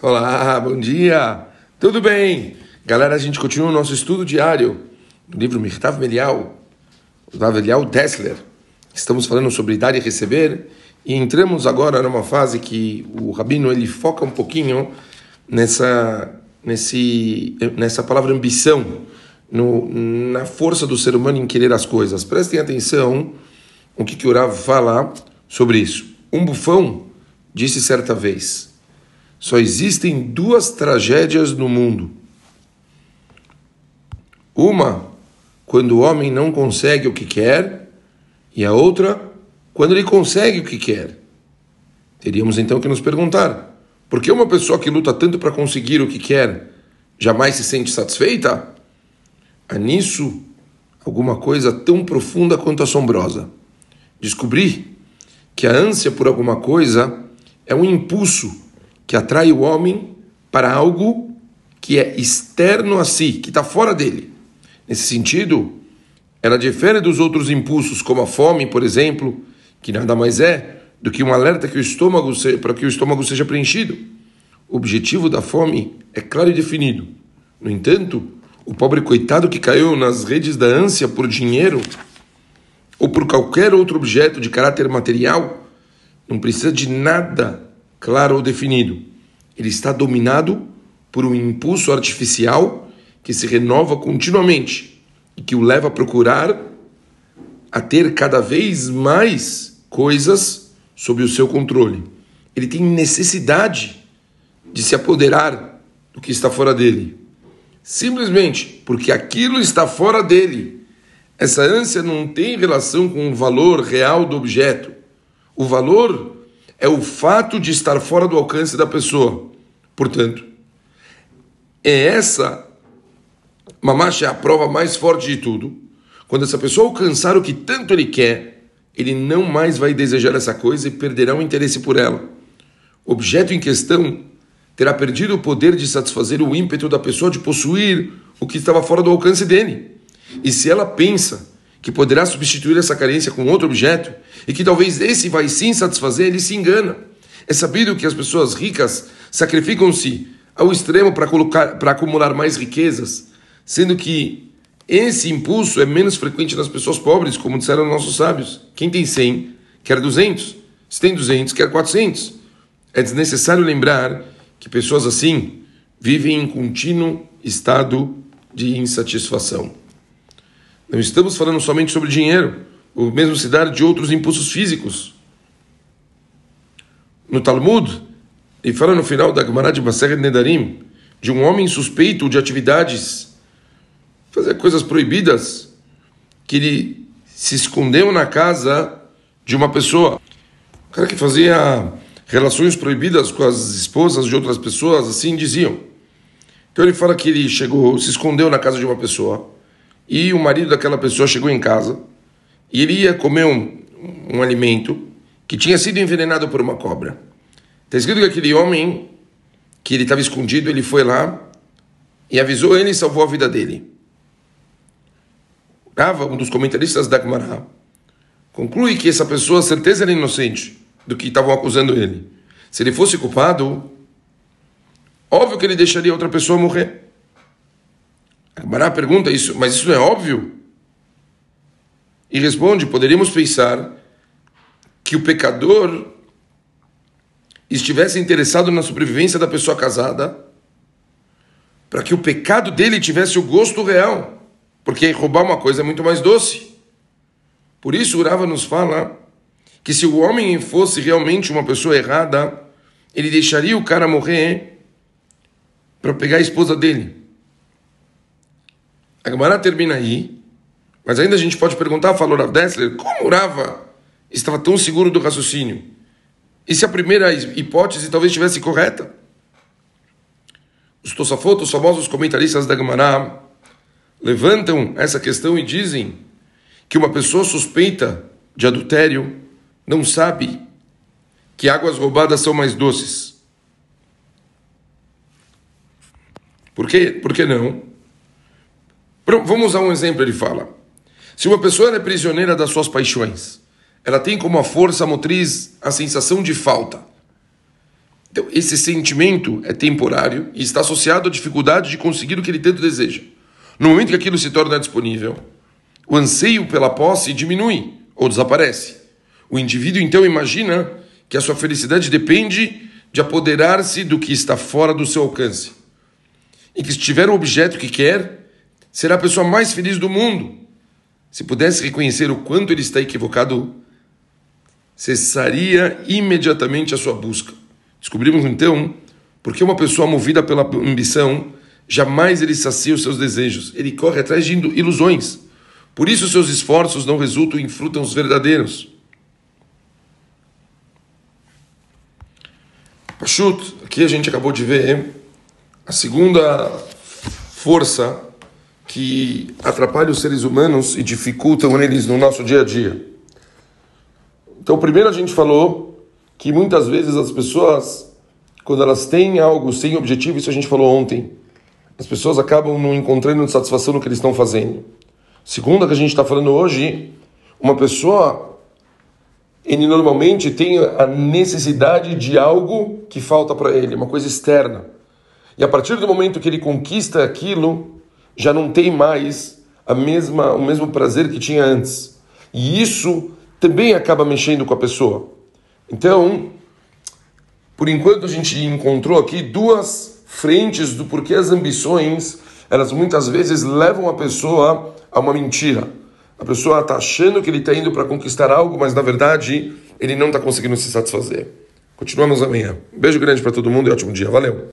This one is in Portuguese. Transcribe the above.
Olá, bom dia! Tudo bem? Galera, a gente continua o nosso estudo diário do livro Mirtav Melial, Mirtav Melial Dessler. Estamos falando sobre dar e receber e entramos agora numa fase que o Rabino ele foca um pouquinho nessa, nesse, nessa palavra ambição, no, na força do ser humano em querer as coisas. Prestem atenção o que, que o Rav fala sobre isso. Um bufão disse certa vez: só existem duas tragédias no mundo. Uma, quando o homem não consegue o que quer, e a outra, quando ele consegue o que quer. Teríamos então que nos perguntar: por que uma pessoa que luta tanto para conseguir o que quer jamais se sente satisfeita? Há nisso alguma coisa tão profunda quanto assombrosa. Descobri que a ânsia por alguma coisa é um impulso que atrai o homem para algo que é externo a si, que está fora dele. Nesse sentido, ela difere dos outros impulsos, como a fome, por exemplo, que nada mais é do que um alerta que o estômago para que o estômago seja preenchido. O objetivo da fome é claro e definido. No entanto, o pobre coitado que caiu nas redes da ânsia por dinheiro ou por qualquer outro objeto de caráter material não precisa de nada claro ou definido. Ele está dominado por um impulso artificial que se renova continuamente e que o leva a procurar a ter cada vez mais coisas sob o seu controle. Ele tem necessidade de se apoderar do que está fora dele. Simplesmente porque aquilo está fora dele. Essa ânsia não tem relação com o valor real do objeto. O valor é o fato de estar fora do alcance da pessoa. Portanto, é essa, mamacha é a prova mais forte de tudo. Quando essa pessoa alcançar o que tanto ele quer, ele não mais vai desejar essa coisa e perderá o interesse por ela. O objeto em questão terá perdido o poder de satisfazer o ímpeto da pessoa de possuir o que estava fora do alcance dele. E se ela pensa que poderá substituir essa carência com outro objeto e que talvez esse vai sim satisfazer, ele se engana. É sabido que as pessoas ricas sacrificam-se ao extremo para colocar para acumular mais riquezas, sendo que esse impulso é menos frequente nas pessoas pobres, como disseram nossos sábios. Quem tem 100 quer 200, se tem 200 quer 400. É desnecessário lembrar que pessoas assim vivem em contínuo estado de insatisfação. Não estamos falando somente sobre dinheiro, o mesmo se dá de outros impulsos físicos. No Talmud, ele fala no final da Gemara de Maseret Nedarim, de um homem suspeito de atividades, fazer coisas proibidas, que ele se escondeu na casa de uma pessoa. O cara que fazia relações proibidas com as esposas de outras pessoas, assim diziam. Então ele fala que ele chegou, se escondeu na casa de uma pessoa e o marido daquela pessoa chegou em casa e ele ia comer um, um alimento que tinha sido envenenado por uma cobra. Está escrito que aquele homem, que ele estava escondido, ele foi lá e avisou ele e salvou a vida dele. Rava, um dos comentaristas da Gemara, conclui que essa pessoa, certeza, era inocente do que estavam acusando ele. Se ele fosse culpado, óbvio que ele deixaria outra pessoa morrer. Bará pergunta isso, mas isso não é óbvio? E responde: poderíamos pensar que o pecador estivesse interessado na sobrevivência da pessoa casada, para que o pecado dele tivesse o gosto real, porque roubar uma coisa é muito mais doce. Por isso, Urava nos fala que se o homem fosse realmente uma pessoa errada, ele deixaria o cara morrer para pegar a esposa dele. A Gemara termina aí, mas ainda a gente pode perguntar, falou Rav Dessler, como Rava estava tão seguro do raciocínio? E se a primeira hipótese talvez estivesse correta? Os Tosafot, os famosos comentaristas da Gemara, levantam essa questão e dizem que uma pessoa suspeita de adultério não sabe que águas roubadas são mais doces. Por quê? Por que não? Vamos usar um exemplo, ele fala. Se uma pessoa é prisioneira das suas paixões, ela tem como a força motriz a sensação de falta. Então, esse sentimento é temporário e está associado à dificuldade de conseguir o que ele tanto deseja. No momento que aquilo se torna disponível, o anseio pela posse diminui ou desaparece. O indivíduo então imagina que a sua felicidade depende de apoderar-se do que está fora do seu alcance. E que se tiver o objeto que quer, será a pessoa mais feliz do mundo. Se pudesse reconhecer o quanto ele está equivocado, cessaria imediatamente a sua busca. Descobrimos então porque uma pessoa movida pela ambição jamais ele sacia os seus desejos, ele corre atrás de ilusões. Por isso seus esforços não resultam em frutos verdadeiros. Pachut, aqui a gente acabou de ver a segunda força que atrapalha os seres humanos e dificultam eles no nosso dia a dia. Então, primeiro a gente falou que muitas vezes as pessoas, quando elas têm algo sem objetivo, isso a gente falou ontem, as pessoas acabam não encontrando satisfação no que eles estão fazendo. Segundo a que a gente está falando hoje, uma pessoa ele normalmente tem a necessidade de algo que falta para ele, uma coisa externa. E a partir do momento que ele conquista aquilo, já não tem mais a mesma, o mesmo prazer que tinha antes. E isso também acaba mexendo com a pessoa. Então, por enquanto a gente encontrou aqui duas frentes do porquê as ambições, elas muitas vezes levam a pessoa a uma mentira. A pessoa está achando que ele está indo para conquistar algo, mas na verdade ele não está conseguindo se satisfazer. Continuamos amanhã. beijo grande para todo mundo e ótimo dia. Valeu!